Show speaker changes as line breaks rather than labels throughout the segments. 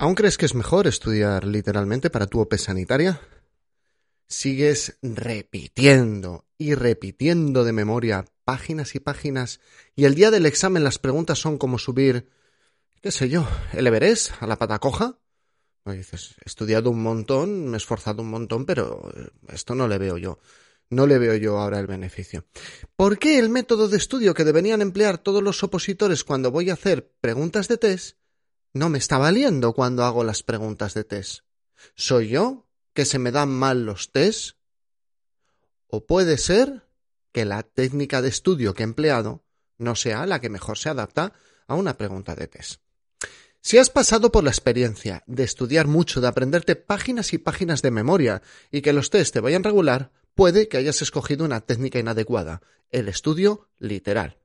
¿Aún crees que es mejor estudiar literalmente para tu OP sanitaria? Sigues repitiendo y repitiendo de memoria páginas y páginas y el día del examen las preguntas son como subir, qué sé yo, el Everest a la pata coja. dices, he estudiado un montón, me he esforzado un montón, pero eh, esto no le veo yo. No le veo yo ahora el beneficio. ¿Por qué el método de estudio que deberían emplear todos los opositores cuando voy a hacer preguntas de test no me está valiendo cuando hago las preguntas de test. ¿Soy yo que se me dan mal los test? ¿O puede ser que la técnica de estudio que he empleado no sea la que mejor se adapta a una pregunta de test? Si has pasado por la experiencia de estudiar mucho, de aprenderte páginas y páginas de memoria y que los test te vayan regular, puede que hayas escogido una técnica inadecuada, el estudio literal.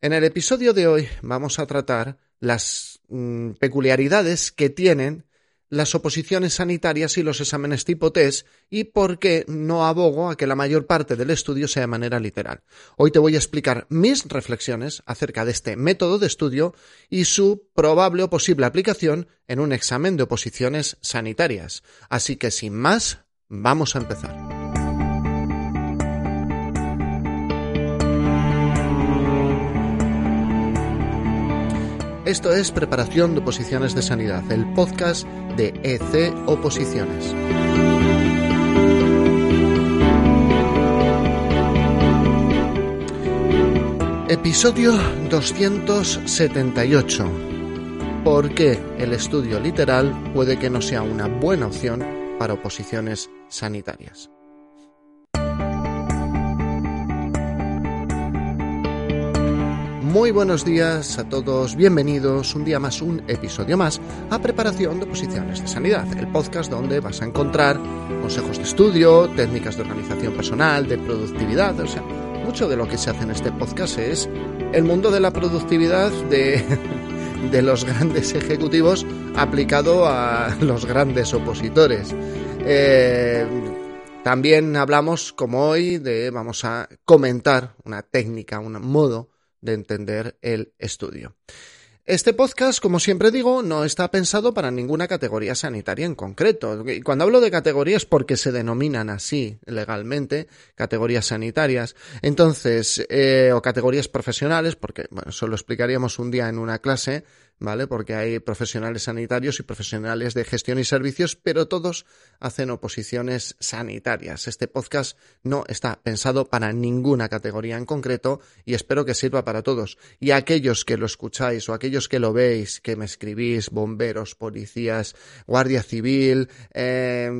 En el episodio de hoy vamos a tratar las mm, peculiaridades que tienen las oposiciones sanitarias y los exámenes tipo test y por qué no abogo a que la mayor parte del estudio sea de manera literal. Hoy te voy a explicar mis reflexiones acerca de este método de estudio y su probable o posible aplicación en un examen de oposiciones sanitarias. Así que sin más, vamos a empezar. Esto es Preparación de Oposiciones de Sanidad, el podcast de EC Oposiciones. Episodio 278. ¿Por qué el estudio literal puede que no sea una buena opción para oposiciones sanitarias? Muy buenos días a todos, bienvenidos un día más, un episodio más a Preparación de Posiciones de Sanidad, el podcast donde vas a encontrar consejos de estudio, técnicas de organización personal, de productividad, o sea, mucho de lo que se hace en este podcast es el mundo de la productividad de, de los grandes ejecutivos aplicado a los grandes opositores. Eh, también hablamos, como hoy, de vamos a comentar una técnica, un modo de entender el estudio. Este podcast, como siempre digo, no está pensado para ninguna categoría sanitaria en concreto. Y cuando hablo de categorías porque se denominan así legalmente, categorías sanitarias, entonces, eh, o categorías profesionales, porque, bueno, eso lo explicaríamos un día en una clase, ¿vale? Porque hay profesionales sanitarios y profesionales de gestión y servicios, pero todos hacen oposiciones sanitarias. Este podcast no está pensado para ninguna categoría en concreto y espero que sirva para todos. Y aquellos que lo escucháis o aquellos que lo veis, que me escribís, bomberos, policías, guardia civil, eh,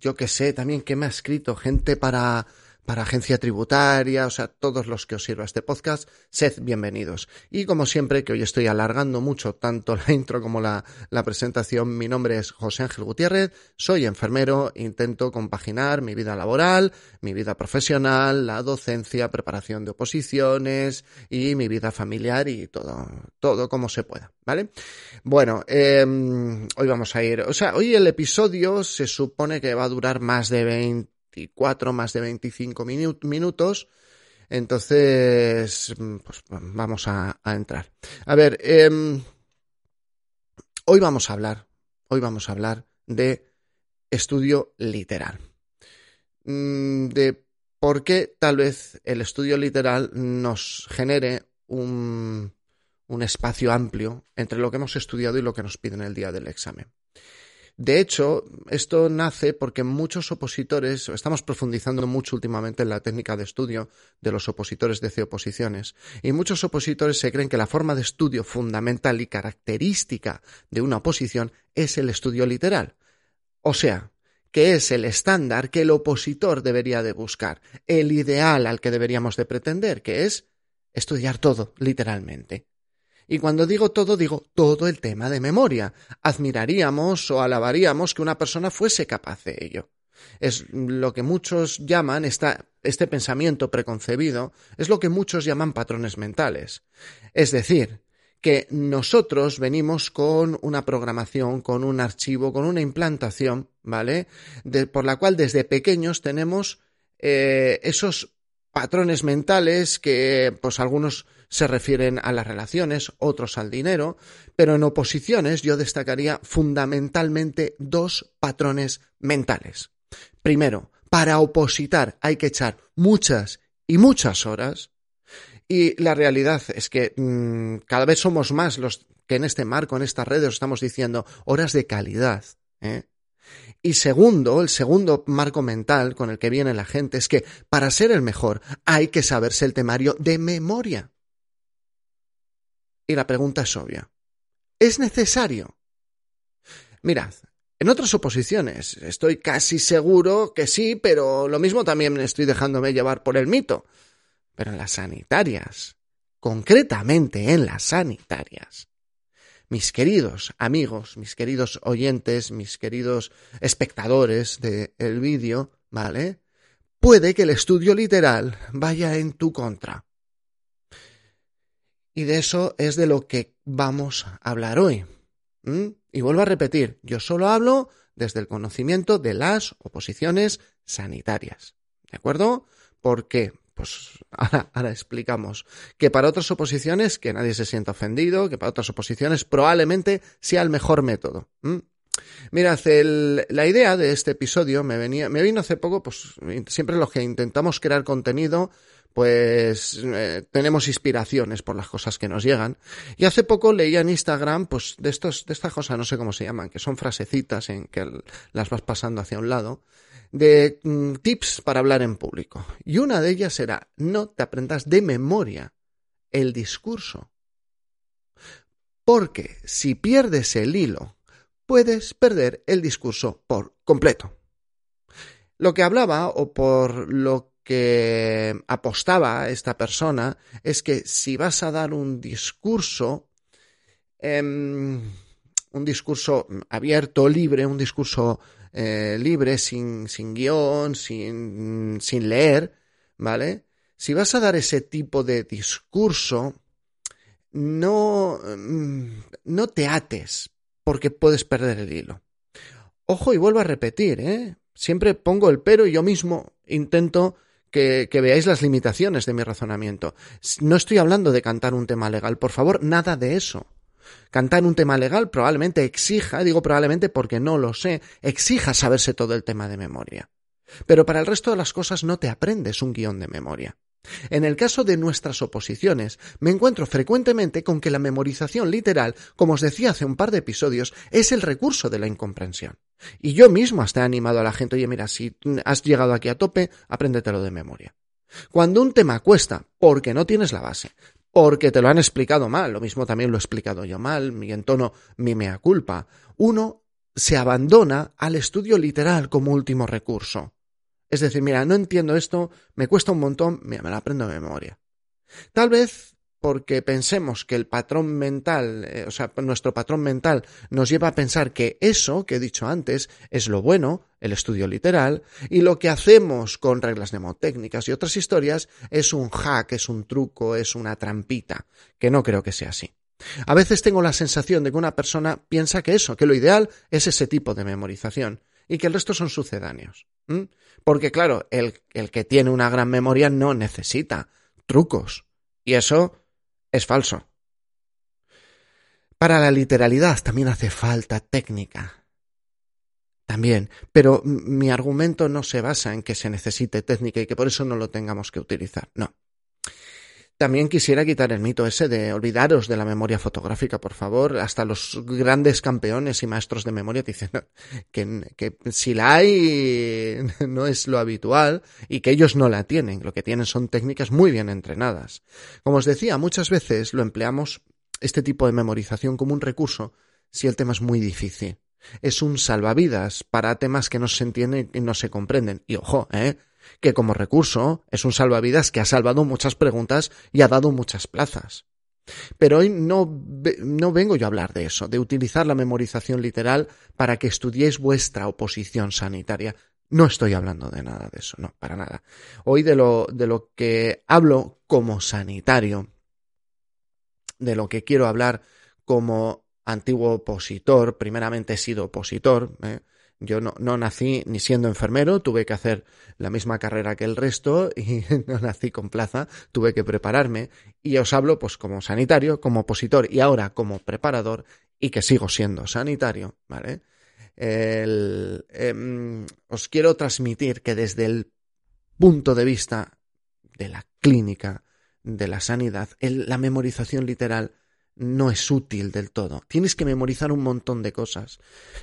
yo que sé, también que me ha escrito gente para para agencia tributaria, o sea, todos los que os sirva este podcast, sed bienvenidos. Y como siempre, que hoy estoy alargando mucho tanto la intro como la, presentación, mi nombre es José Ángel Gutiérrez, soy enfermero, intento compaginar mi vida laboral, mi vida profesional, la docencia, preparación de oposiciones y mi vida familiar y todo, todo como se pueda, ¿vale? Bueno, eh, hoy vamos a ir, o sea, hoy el episodio se supone que va a durar más de 20 24, más de 25 minutos. Entonces, pues vamos a, entrar. A ver, em, hoy vamos a hablar, hoy vamos a hablar de estudio literal. Mm, de por qué tal vez el estudio literal nos genere un, un espacio amplio entre lo que hemos estudiado y lo que nos piden el día del examen. De hecho, esto nace porque muchos opositores, estamos profundizando mucho últimamente en la técnica de estudio de los opositores de C-oposiciones, y muchos opositores se creen que la forma de estudio fundamental y característica de una oposición es el estudio literal. O sea, que es el estándar que el opositor debería de buscar, el ideal al que deberíamos de pretender, que es estudiar todo, literalmente. Y cuando digo todo, digo todo el tema de memoria. Admiraríamos o alabaríamos que una persona fuese capaz de ello. Es lo que muchos llaman este pensamiento preconcebido, es lo que muchos llaman patrones mentales. Es decir, que nosotros venimos con una programación, con un archivo, con una implantación, ¿vale? por la cual desde pequeños tenemos eh, esos patrones mentales que, pues algunos se refieren a las relaciones, otros al dinero, pero en oposiciones yo destacaría fundamentalmente dos patrones mentales. Primero, para opositar hay que echar muchas y muchas horas, y la realidad es que mmm, cada vez somos más los que en este marco, en estas redes, estamos diciendo horas de calidad. ¿eh? Y segundo, el segundo marco mental con el que viene la gente es que para ser el mejor hay que saberse el temario de memoria. Y la pregunta es obvia. ¿Es necesario? Mirad, en otras oposiciones estoy casi seguro que sí, pero lo mismo también estoy dejándome llevar por el mito. Pero en las sanitarias, concretamente en las sanitarias, mis queridos amigos, mis queridos oyentes, mis queridos espectadores del vídeo, ¿vale? Puede que el estudio literal vaya en tu contra. Y de eso es de lo que vamos a hablar hoy. ¿Mm? Y vuelvo a repetir, yo solo hablo desde el conocimiento de las oposiciones sanitarias. ¿De acuerdo? ¿Por qué? pues ahora, explicamos que para otras oposiciones, que nadie se sienta ofendido, que para otras oposiciones probablemente sea el mejor método. Mirad, la idea de este episodio me venía, me vino hace poco, pues siempre los que intentamos crear contenido, pues eh, tenemos inspiraciones por las cosas que nos llegan. Y hace poco leía en Instagram, pues de estos, de estas cosas, no sé cómo se llaman, que son frasecitas en que las vas pasando hacia un lado de mm, tips para hablar en público. Y una de ellas será, no te aprendas de memoria el discurso. Porque si pierdes el hilo, puedes perder el discurso por completo. Lo que hablaba o por lo que apostaba esta persona es que si vas a dar un discurso, em, un discurso abierto, libre, un discurso eh, libre, sin, sin guion, sin, sin leer, ¿vale? Si vas a dar ese tipo de discurso, no, mm, no te ates, porque puedes perder el hilo. Ojo, y vuelvo a repetir, ¿eh? Siempre pongo el pero y yo mismo intento que, que, veáis las limitaciones de mi razonamiento. No estoy hablando de cantar un tema legal, por favor, nada de eso. Cantar un tema legal probablemente exija, digo probablemente porque no lo sé, exija saberse todo el tema de memoria. Pero para el resto de las cosas no te aprendes un guion de memoria. En el caso de nuestras oposiciones, me encuentro frecuentemente con que la memorización literal, como os decía hace un par de episodios, es el recurso de la incomprensión. Y yo mismo hasta he animado a la gente, oye, mira, si has llegado aquí a tope, apréndetelo de memoria. Cuando un tema cuesta porque no tienes la base, porque te lo han explicado mal, lo mismo también lo he explicado yo mal, mi entono mi mea culpa. Uno se abandona al estudio literal como último recurso. Es decir, mira, no entiendo esto, me cuesta un montón, mira, me lo aprendo de memoria. Tal vez porque pensemos que el patrón mental, eh, o sea, nuestro patrón mental nos lleva a pensar que eso que he dicho antes es lo bueno, el estudio literal, y lo que hacemos con reglas mnemotécnicas y otras historias es un hack, es un truco, es una trampita, que no creo que sea así. A veces tengo la sensación de que una persona piensa que eso, que lo ideal es ese tipo de memorización y que el resto son sucedáneos. Porque claro, el, el que tiene una gran memoria no necesita trucos. Y eso es falso. Para la literalidad también hace falta técnica. También, pero mi argumento no se basa en que se necesite técnica y que por eso no lo tengamos que utilizar. No. También quisiera quitar el mito ese de olvidaros de la memoria fotográfica, por favor. Hasta los grandes campeones y maestros de memoria dicen que, que, si la hay no es lo habitual y que ellos no la tienen. Lo que tienen son técnicas muy bien entrenadas. Como os decía, muchas veces lo empleamos este tipo de memorización como un recurso si el tema es muy difícil. Es un salvavidas para temas que no se entienden y no se comprenden. Y ojo, ¿eh? Que como recurso es un salvavidas que ha salvado muchas preguntas y ha dado muchas plazas. Pero hoy no, no, vengo yo a hablar de eso, de utilizar la memorización literal para que estudiéis vuestra oposición sanitaria. No estoy hablando de nada de eso, no, para nada. Hoy de lo, de lo que hablo como sanitario, de lo que quiero hablar como antiguo opositor, primeramente he sido opositor, ¿eh? Yo no, no, nací ni siendo enfermero, tuve que hacer la misma carrera que el resto y no nací con plaza, tuve que prepararme y os hablo pues como sanitario, como opositor y ahora como preparador y que sigo siendo sanitario, ¿vale? Em, os quiero transmitir que desde el punto de vista de la clínica, de la sanidad, la memorización literal no es útil del todo. Tienes que memorizar un montón de cosas.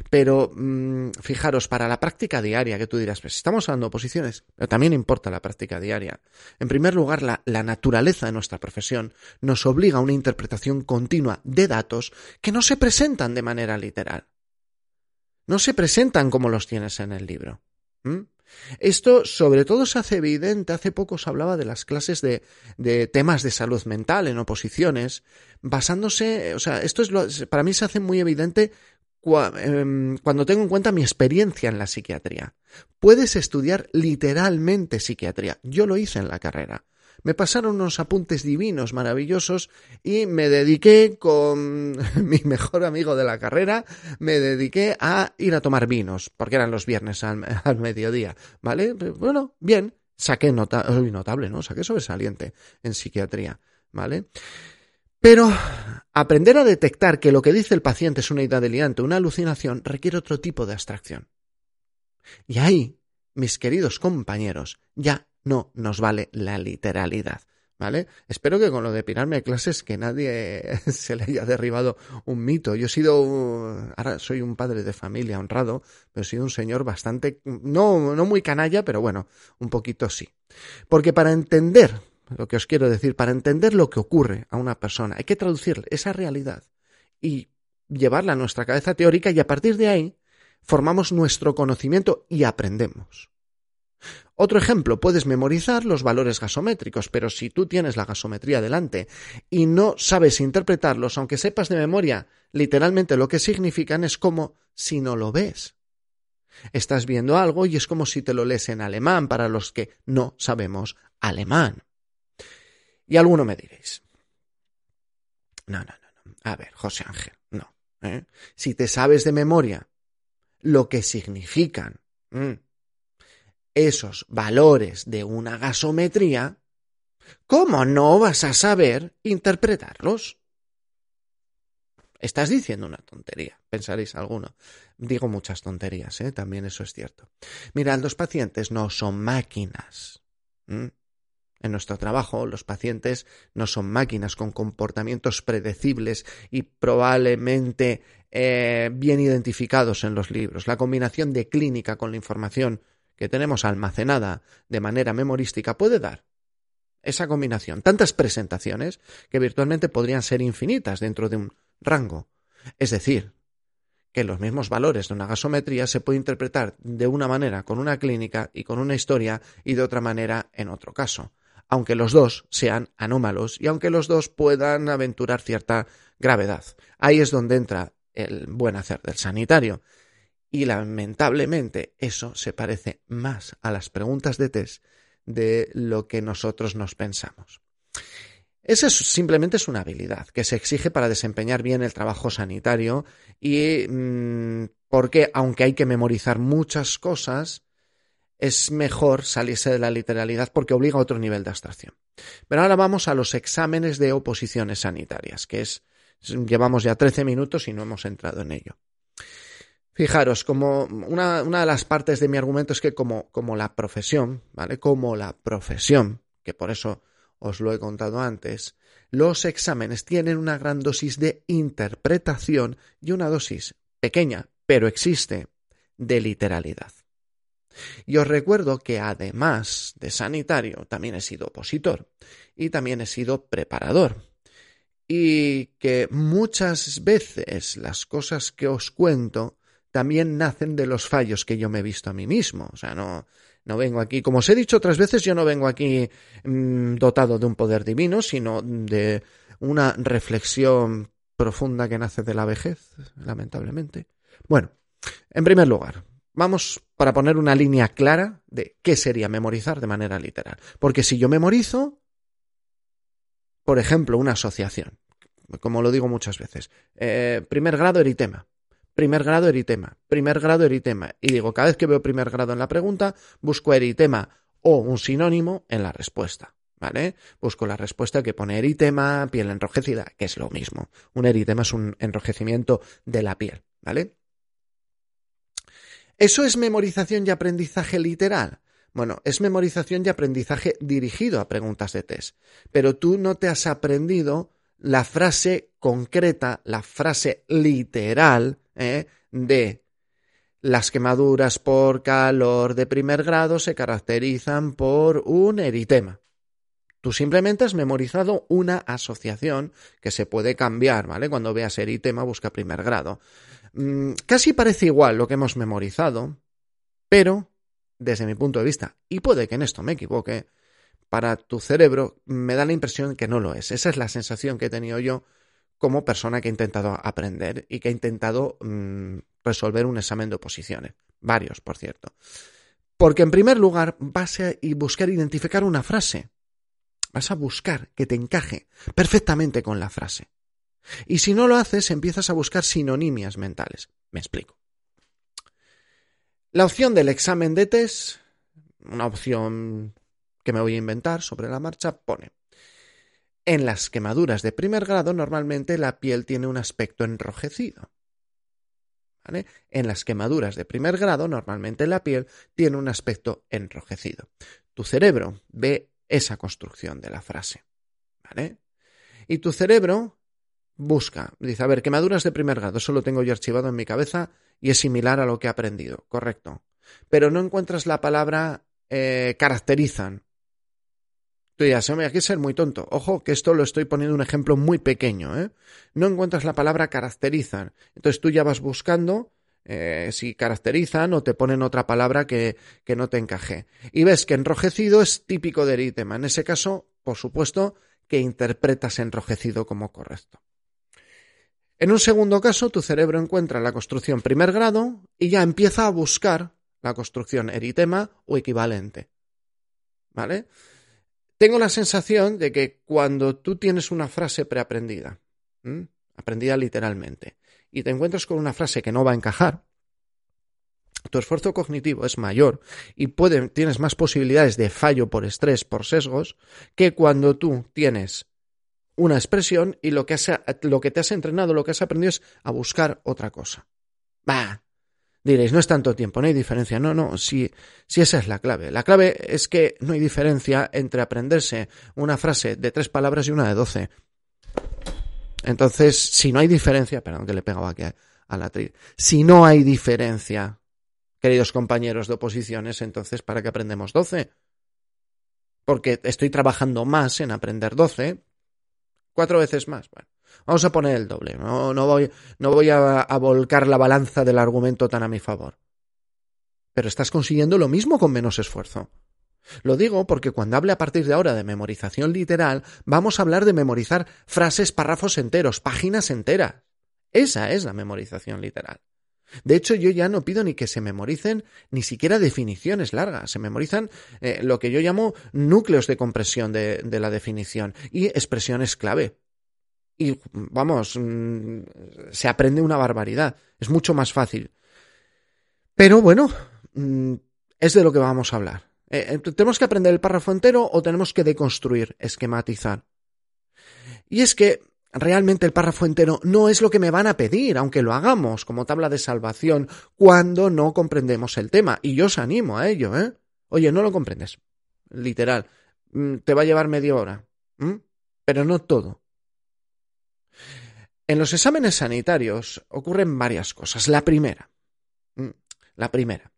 Pero mm, fijaros, para la práctica diaria, que tú dirás, pues estamos hablando de oposiciones, pero también importa la práctica diaria. En primer lugar, la, la naturaleza de nuestra profesión nos obliga a una interpretación continua de datos que no se presentan de manera literal. No se presentan como los tienes en el libro. Esto sobre todo se hace evidente, hace poco se hablaba de las clases de, de temas de salud mental en oposiciones, basándose, o sea, esto es para mí se hace muy evidente em, cuando tengo en cuenta mi experiencia en la psiquiatría. Puedes estudiar literalmente psiquiatría. Yo lo hice en la carrera me pasaron unos apuntes divinos, maravillosos, y me dediqué con mi mejor amigo de la carrera, me dediqué a ir a tomar vinos, porque eran los viernes al, mediodía, ¿vale? Bueno, bien, saqué nota, notable, ¿no? Saqué sobresaliente en psiquiatría, ¿vale? Pero aprender a detectar que lo que dice el paciente es una idea delirante, una alucinación, requiere otro tipo de abstracción. Y ahí, mis queridos compañeros, ya no nos vale la literalidad. ¿Vale? Espero que con lo de pirarme de clases que nadie se le haya derribado un mito. Yo he sido, ahora soy un padre de familia honrado, pero he sido un señor bastante, no, no muy canalla, pero bueno, un poquito sí. Porque para entender lo que os quiero decir, para entender lo que ocurre a una persona, hay que traducir esa realidad y llevarla a nuestra cabeza teórica y a partir de ahí formamos nuestro conocimiento y aprendemos. Otro ejemplo, puedes memorizar los valores gasométricos, pero si tú tienes la gasometría delante y no sabes interpretarlos, aunque sepas de memoria literalmente lo que significan, es como si no lo ves. Estás viendo algo y es como si te lo lees en alemán para los que no sabemos alemán. Y alguno me diréis, no, no, no, no. A ver, José Ángel, no. ¿eh? Si te sabes de memoria lo que significan, mm, esos valores de una gasometría, ¿cómo no vas a saber interpretarlos? Estás diciendo una tontería, pensaréis alguno. Digo muchas tonterías, ¿eh? también eso es cierto. Mirad, los pacientes no son máquinas. En nuestro trabajo, los pacientes no son máquinas con comportamientos predecibles y probablemente eh, bien identificados en los libros. La combinación de clínica con la información que tenemos almacenada de manera memorística puede dar esa combinación, tantas presentaciones que virtualmente podrían ser infinitas dentro de un rango. Es decir, que los mismos valores de una gasometría se puede interpretar de una manera con una clínica y con una historia y de otra manera en otro caso, aunque los dos sean anómalos y aunque los dos puedan aventurar cierta gravedad. Ahí es donde entra el buen hacer del sanitario, y lamentablemente eso se parece más a las preguntas de test de lo que nosotros nos pensamos. Esa simplemente es una habilidad que se exige para desempeñar bien el trabajo sanitario y mm, porque aunque hay que memorizar muchas cosas, es mejor salirse de la literalidad porque obliga a otro nivel de abstracción. Pero ahora vamos a los exámenes de oposiciones sanitarias, que es llevamos ya 13 minutos y no hemos entrado en ello. Fijaros, como una, una, de las partes de mi argumento es que como, como la profesión, ¿vale? Como la profesión, que por eso os lo he contado antes, los exámenes tienen una gran dosis de interpretación y una dosis pequeña, pero existe, de literalidad. Y os recuerdo que además de sanitario, también he sido opositor y también he sido preparador. Y que muchas veces las cosas que os cuento también nacen de los fallos que yo me he visto a mí mismo. O sea, no, no vengo aquí, como os he dicho otras veces, yo no vengo aquí mm, dotado de un poder divino, sino de una reflexión profunda que nace de la vejez, lamentablemente. Bueno, en primer lugar, vamos para poner una línea clara de qué sería memorizar de manera literal. Porque si yo memorizo, por ejemplo, una asociación, como lo digo muchas veces, eh, primer grado eritema, primer grado eritema, primer grado eritema. Y digo, cada vez que veo primer grado en la pregunta, busco eritema o un sinónimo en la respuesta. ¿Vale? Busco la respuesta que pone eritema, piel enrojecida, que es lo mismo. Un eritema es un enrojecimiento de la piel, ¿vale? ¿Eso es memorización y aprendizaje literal? Bueno, es memorización y aprendizaje dirigido a preguntas de test, pero tú no te has aprendido la frase concreta, la frase literal ¿eh? de las quemaduras por calor de primer grado se caracterizan por un eritema. Tú simplemente has memorizado una asociación que se puede cambiar, ¿vale? Cuando veas eritema, busca primer grado. Mm, casi parece igual lo que hemos memorizado, pero desde mi punto de vista, y puede que en esto me equivoque, para tu cerebro me da la impresión que no lo es. Esa es la sensación que he tenido yo como persona que ha intentado aprender y que ha intentado mm, resolver un examen de oposiciones. Varios, por cierto. Porque en primer lugar vas a buscar identificar una frase. Vas a buscar que te encaje perfectamente con la frase. Y si no lo haces, empiezas a buscar sinonimias mentales. Me explico. La opción del examen de test, una opción que me voy a inventar sobre la marcha, pone en las quemaduras de primer grado normalmente la piel tiene un aspecto enrojecido. ¿Vale? En las quemaduras de primer grado normalmente la piel tiene un aspecto enrojecido. Tu cerebro ve esa construcción de la frase. ¿Vale? Y tu cerebro busca, dice, a ver, quemaduras de primer grado, eso lo tengo yo archivado en mi cabeza y es similar a lo que he aprendido, correcto. Pero no encuentras la palabra eh, caracterizan. Tú dirás, hombre, hay que ser muy tonto. Ojo, que esto lo estoy poniendo un ejemplo muy pequeño, ¿eh? No encuentras la palabra caracterizan. Entonces tú ya vas buscando eh, si caracterizan o te ponen otra palabra que, que no te encaje. Y ves que enrojecido es típico de eritema. En ese caso, por supuesto, que interpretas enrojecido como correcto. En un segundo caso, tu cerebro encuentra la construcción primer grado y ya empieza a buscar la construcción eritema o equivalente. ¿Vale? Tengo la sensación de que cuando tú tienes una frase preaprendida, aprendida literalmente, y te encuentras con una frase que no va a encajar, tu esfuerzo cognitivo es mayor y tienes más posibilidades de fallo por estrés, por sesgos, que cuando tú tienes una expresión y lo que, lo que te has entrenado, lo que has aprendido es a buscar otra cosa. Va. Diréis, no es tanto tiempo, no hay diferencia. No, no, si, si esa es la clave. La clave es que no hay diferencia entre aprenderse una frase de tres palabras y una de doce. Entonces, si no hay diferencia, perdón que le he pegado aquí a, la tri. Si no hay diferencia, queridos compañeros de oposiciones, entonces ¿para qué aprendemos doce? Porque estoy trabajando más en aprender doce Cuatro veces más. Bueno, vamos a poner el doble. No, no voy, no voy a, volcar la balanza del argumento tan a mi favor. Pero estás consiguiendo lo mismo con menos esfuerzo. Lo digo porque cuando hable a partir de ahora de memorización literal, vamos a hablar de memorizar frases, párrafos enteros, páginas enteras. Esa es la memorización literal. De hecho, yo ya no pido ni que se memoricen ni siquiera definiciones largas, se memorizan eh, lo que yo llamo núcleos de compresión de la definición y expresiones clave. Y vamos, mm, se aprende una barbaridad, es mucho más fácil. Pero bueno, mm, es de lo que vamos a hablar. Eh, eh, ¿Tenemos que aprender el párrafo entero o tenemos que deconstruir, esquematizar? Y es que realmente el párrafo entero no es lo que me van a pedir, aunque lo hagamos como tabla de salvación, cuando no comprendemos el tema. Y yo os animo a ello, ¿eh? Oye, no lo comprendes. Literal. Mm, te va a llevar media hora. Pero no todo. En los exámenes sanitarios ocurren varias cosas. La primera. La primera.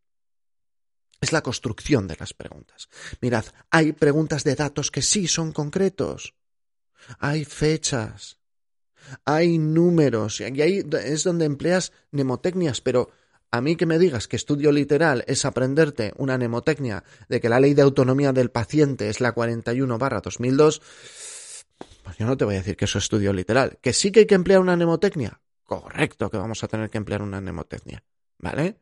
Es la construcción de las preguntas. Mirad, hay preguntas de datos que sí son concretos. Hay fechas, hay números, y ahí es donde empleas mnemotecnias, pero a mí que me digas que estudio literal es aprenderte una mnemotecnia de que la ley de autonomía del paciente es la 41 barra 2002, pues yo no te voy a decir que eso es estudio literal. ¿Que sí que hay que emplear una mnemotecnia? Correcto que vamos a tener que emplear una mnemotecnia, ¿vale?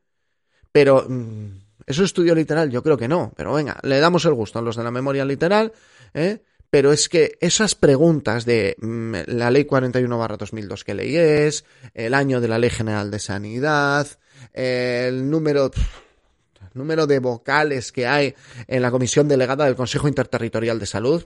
Pero, mm, ¿eso es estudio literal? Yo creo que no, pero venga, le damos el gusto a los de la memoria literal, ¿eh? pero es que esas preguntas de mm, la ley 41-2002 que ley es, el año de la ley general de sanidad, el número, número de vocales que hay en la comisión delegada del Consejo Interterritorial de Salud,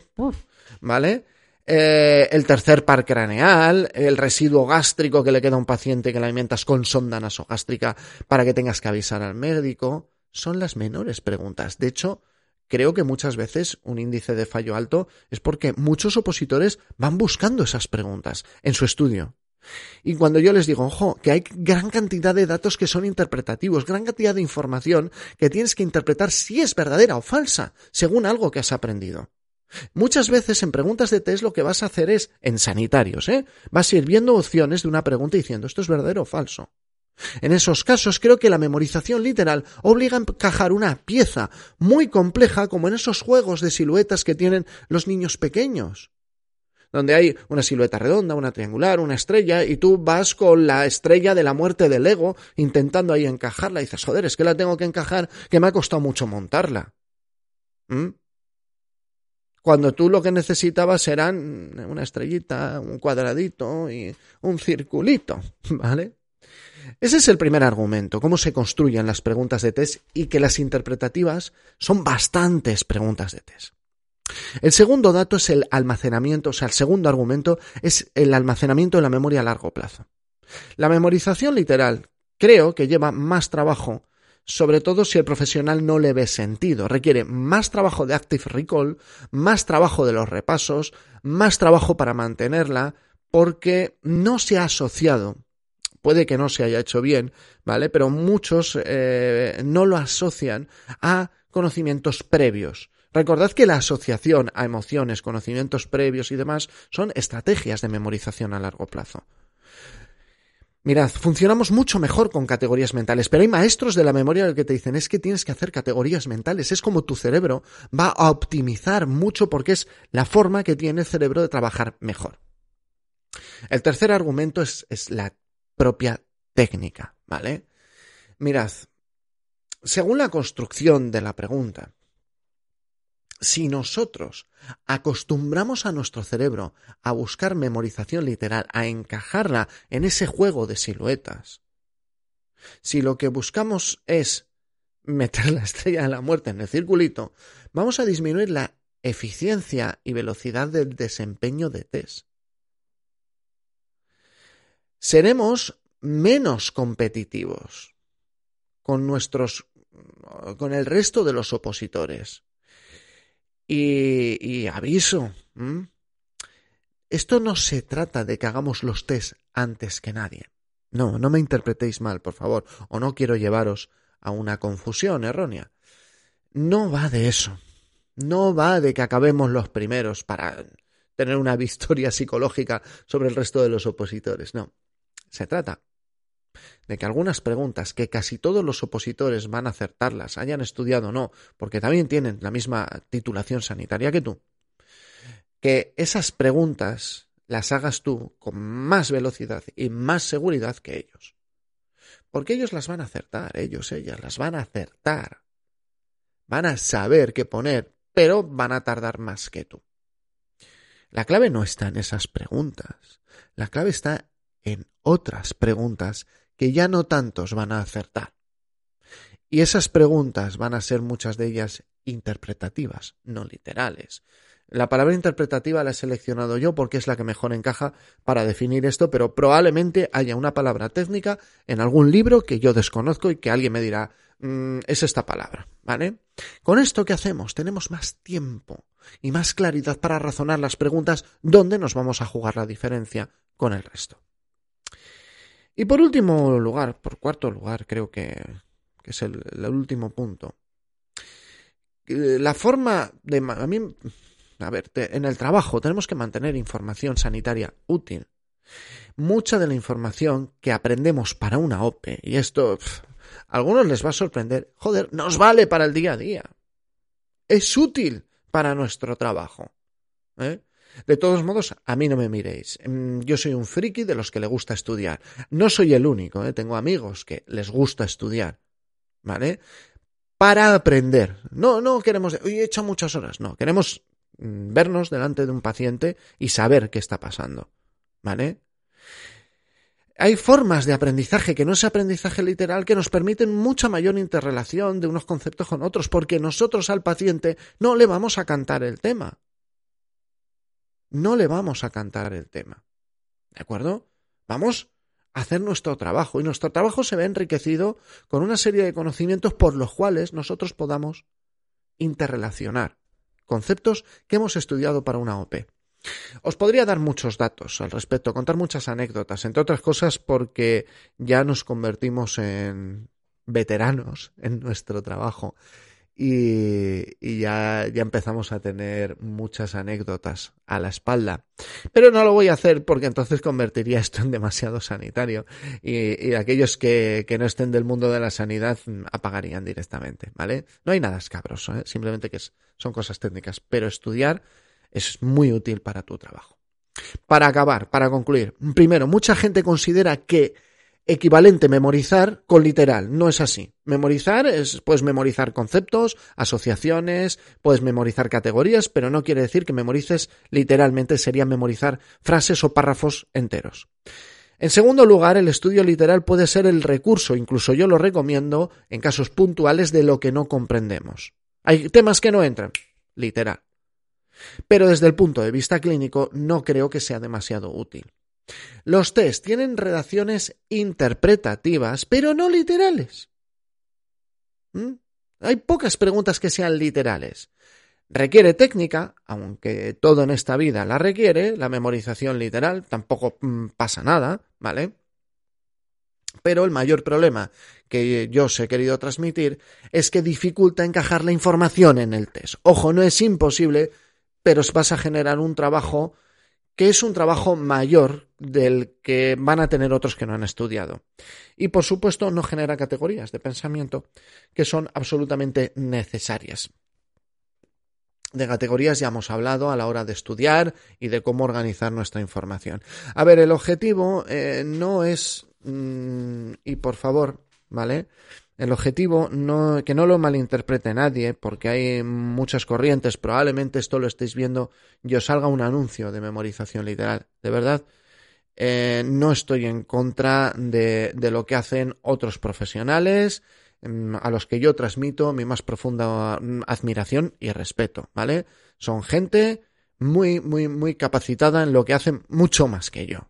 ¿vale? Eh, el tercer par craneal, el residuo gástrico que le queda a un paciente que le alimentas con sonda nasogástrica para que tengas que avisar al médico, son las menores preguntas. De hecho, creo que muchas veces un índice de fallo alto es porque muchos opositores van buscando esas preguntas en su estudio. Y cuando yo les digo, ojo, que hay gran cantidad de datos que son interpretativos, gran cantidad de información que tienes que interpretar si es verdadera o falsa, según algo que has aprendido. Muchas veces en preguntas de test lo que vas a hacer es, en sanitarios, ¿eh? vas a ir viendo opciones de una pregunta diciendo esto es verdadero o falso. En esos casos creo que la memorización literal obliga a encajar una pieza muy compleja como en esos juegos de siluetas que tienen los niños pequeños donde hay una silueta redonda, una triangular, una estrella, y tú vas con la estrella de la muerte del ego intentando ahí encajarla, y dices, joder, es que la tengo que encajar, que me ha costado mucho montarla. ¿Mm? Cuando tú lo que necesitabas eran una estrellita, un cuadradito y un circulito, ¿vale? Ese es el primer argumento, cómo se construyen las preguntas de test y que las interpretativas son bastantes preguntas de test. El segundo dato es el almacenamiento, o sea, el segundo argumento es el almacenamiento de la memoria a largo plazo. La memorización literal creo que lleva más trabajo sobre todo si el profesional no le ve sentido. Requiere más trabajo de Active Recall, más trabajo de los repasos, más trabajo para mantenerla, porque no se ha asociado. Puede que no se haya hecho bien, ¿vale? Pero muchos eh, no lo asocian a conocimientos previos. Recordad que la asociación a emociones, conocimientos previos y demás son estrategias de memorización a largo plazo. Mirad, funcionamos mucho mejor con categorías mentales, pero hay maestros de la memoria que te dicen es que tienes que hacer categorías mentales, es como tu cerebro va a optimizar mucho porque es la forma que tiene el cerebro de trabajar mejor. El tercer argumento es, es la propia técnica, ¿vale? Mirad, según la construcción de la pregunta, si nosotros acostumbramos a nuestro cerebro a buscar memorización literal, a encajarla en ese juego de siluetas, si lo que buscamos es meter la estrella de la muerte en el circulito, vamos a disminuir la eficiencia y velocidad del desempeño de test. Seremos menos competitivos con nuestros con el resto de los opositores. Y, aviso, esto no se trata de que hagamos los test antes que nadie. No, no me interpretéis mal, por favor, o no quiero llevaros a una confusión errónea. No va de eso. No va de que acabemos los primeros para tener una victoria psicológica sobre el resto de los opositores. No. Se trata de que algunas preguntas que casi todos los opositores van a acertarlas, hayan estudiado o no, porque también tienen la misma titulación sanitaria que tú, que esas preguntas las hagas tú con más velocidad y más seguridad que ellos. Porque ellos las van a acertar, ellos, ellas, las van a acertar. Van a saber qué poner, pero van a tardar más que tú. La clave no está en esas preguntas. La clave está en otras preguntas que ya no tantos van a acertar. Y esas preguntas van a ser muchas de ellas interpretativas, no literales. La palabra interpretativa la he seleccionado yo porque es la que mejor encaja para definir esto, pero probablemente haya una palabra técnica en algún libro que yo desconozco y que alguien me dirá, mm, es esta palabra, ¿vale? Con esto, ¿qué hacemos? Tenemos más tiempo y más claridad para razonar las preguntas dónde nos vamos a jugar la diferencia con el resto. Y por último lugar, por cuarto lugar, creo que, es el, último punto. La forma de... A mí, a ver, en el trabajo tenemos que mantener información sanitaria útil. Mucha de la información que aprendemos para una OPE, y esto a algunos les va a sorprender, joder, nos vale para el día a día. Es útil para nuestro trabajo. ¿eh? De todos modos, a mí no me miréis. Mm, yo soy un friki de los que le gusta estudiar. No soy el único, ¿eh? tengo amigos que les gusta estudiar. ¿Vale? Para aprender. No, no queremos, he hecho muchas horas, no, queremos mm, vernos delante de un paciente y saber qué está pasando. ¿Vale? Hay formas de aprendizaje que no es aprendizaje literal que nos permiten mucha mayor interrelación de unos conceptos con otros, porque nosotros al paciente no le vamos a cantar el tema. No le vamos a cantar el tema. ¿De acuerdo? Vamos a hacer nuestro trabajo y nuestro trabajo se ve enriquecido con una serie de conocimientos por los cuales nosotros podamos interrelacionar conceptos que hemos estudiado para una OP. Os podría dar muchos datos al respecto, contar muchas anécdotas, entre otras cosas porque ya nos convertimos en veteranos en nuestro trabajo y, ya, ya, empezamos a tener muchas anécdotas a la espalda. Pero no lo voy a hacer porque entonces convertiría esto en demasiado sanitario y, aquellos que, que, no estén del mundo de la sanidad apagarían directamente, ¿vale? No hay nada escabroso, ¿eh? simplemente que son cosas técnicas, pero estudiar es muy útil para tu trabajo. Para acabar, para concluir, primero, mucha gente considera que equivalente memorizar con literal. No es así. Memorizar es, puedes memorizar conceptos, asociaciones, puedes memorizar categorías, pero no quiere decir que memorices literalmente, sería memorizar frases o párrafos enteros. En segundo lugar, el estudio literal puede ser el recurso, incluso yo lo recomiendo en casos puntuales de lo que no comprendemos. Hay temas que no entran, literal. Pero desde el punto de vista clínico no creo que sea demasiado útil. Los test tienen redacciones interpretativas, pero no literales. ¿Mm? Hay pocas preguntas que sean literales. Requiere técnica, aunque todo en esta vida la requiere, la memorización literal, tampoco mm, pasa nada, ¿vale? Pero el mayor problema que yo os he querido transmitir es que dificulta encajar la información en el test. Ojo, no es imposible, pero vas a generar un trabajo que es un trabajo mayor del que van a tener otros que no han estudiado. Y por supuesto no genera categorías de pensamiento que son absolutamente necesarias. De categorías ya hemos hablado a la hora de estudiar y de cómo organizar nuestra información. A ver, el objetivo eh, no es, mm, y por favor, ¿vale? El objetivo no, que no lo malinterprete nadie, porque hay muchas corrientes, probablemente esto lo estéis viendo y os salga un anuncio de memorización literal. De verdad, eh, no estoy en contra de, lo que hacen otros profesionales, mm, a los que yo transmito mi más profunda mm, admiración y respeto, ¿vale? Son gente muy, muy, muy capacitada en lo que hacen mucho más que yo,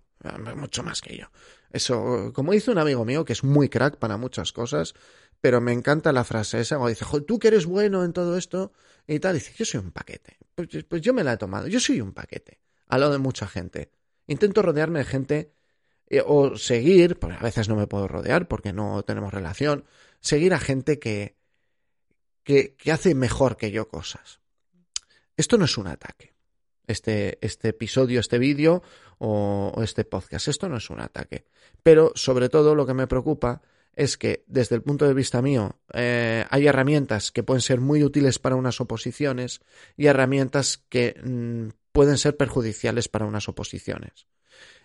mucho más que yo. Eso, como dice un amigo mío que es muy crack para muchas cosas, pero me encanta la frase esa cuando dice, tú que eres bueno en todo esto y tal, dice, yo soy un paquete. Pues, pues, yo me la he tomado, yo soy un paquete, al lado de mucha gente. Intento rodearme de gente eh, o seguir, porque a veces no me puedo rodear porque no tenemos relación, seguir a gente que, que, que hace mejor que yo cosas. Esto no es un ataque este, este episodio, este vídeo o, este podcast. Esto no es un ataque. Pero sobre todo lo que me preocupa es que desde el punto de vista mío eh, hay herramientas que pueden ser muy útiles para unas oposiciones y herramientas que mm, pueden ser perjudiciales para unas oposiciones.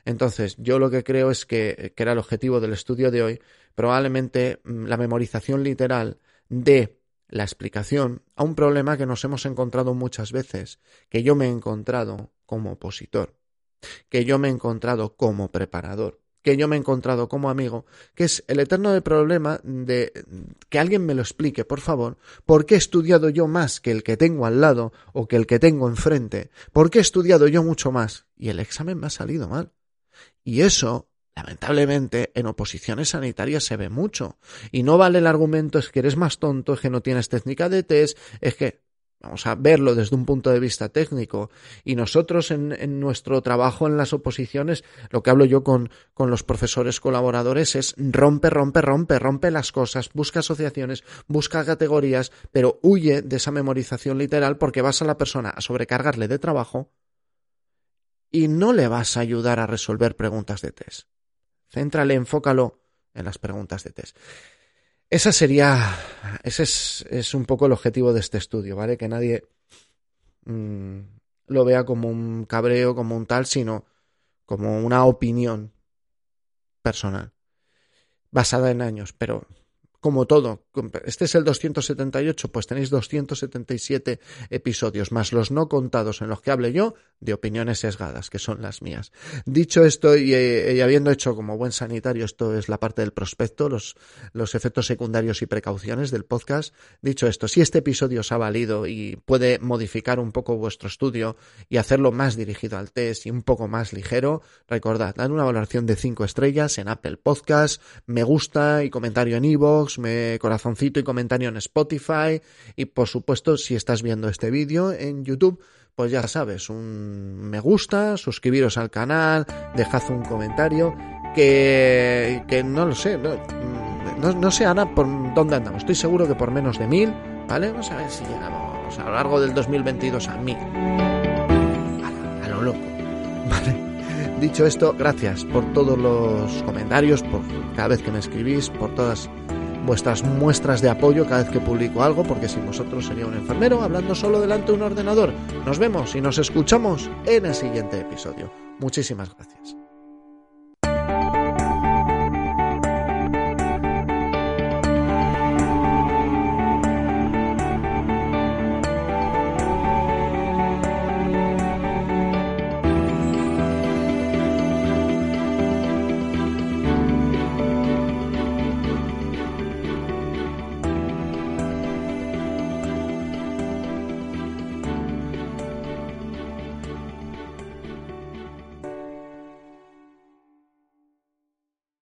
Entonces, yo lo que creo es que, que era el objetivo del estudio de hoy, probablemente mm, la memorización literal de la explicación a un problema que nos hemos encontrado muchas veces, que yo me he encontrado como opositor, que yo me he encontrado como preparador, que yo me he encontrado como amigo, que es el eterno problema de que alguien me lo explique, por favor, por qué he estudiado yo más que el que tengo al lado o que el que tengo enfrente, por qué he estudiado yo mucho más y el examen me ha salido mal. Y eso Lamentablemente, en oposiciones sanitarias se ve mucho. Y no vale el argumento es que eres más tonto, es que no tienes técnica de test, es que vamos a verlo desde un punto de vista técnico. Y nosotros en, nuestro trabajo en las oposiciones, lo que hablo yo con, con, los profesores colaboradores es rompe, rompe, rompe, rompe las cosas, busca asociaciones, busca categorías, pero huye de esa memorización literal porque vas a la persona a sobrecargarle de trabajo y no le vas a ayudar a resolver preguntas de test. Céntrale, enfócalo en las preguntas de test. Esa sería, ese es, un poco el objetivo de este estudio, ¿vale? Que nadie mm, lo vea como un cabreo, como un tal, sino como una opinión personal, basada en años, pero como todo. Este es el 278, pues tenéis 277 episodios, más los no contados en los que hable yo de opiniones sesgadas, que son las mías. Dicho esto, y, eh, habiendo hecho como buen sanitario, esto es la parte del prospecto, los, los efectos secundarios y precauciones del podcast. Dicho esto, si este episodio os ha valido y puede modificar un poco vuestro estudio y hacerlo más dirigido al test y un poco más ligero, recordad, dan una valoración de 5 estrellas en Apple Podcast, me gusta y comentario en iVoox, me corazoncito y comentario en Spotify y por supuesto si estás viendo este vídeo en YouTube pues ya sabes, un me gusta, suscribiros al canal, dejad un comentario, que, que no lo sé, no, no, sé Ana por dónde andamos, estoy seguro que por menos de mil, ¿vale? Vamos a ver si llegamos a lo largo del 2022 a mil. A, a lo loco, ¿vale? Dicho esto, gracias por todos los comentarios, por cada vez que me escribís, por todas vuestras muestras de apoyo cada vez que publico algo, porque sin vosotros sería un enfermero hablando solo delante de un ordenador. Nos vemos y nos escuchamos en el siguiente episodio. Muchísimas gracias.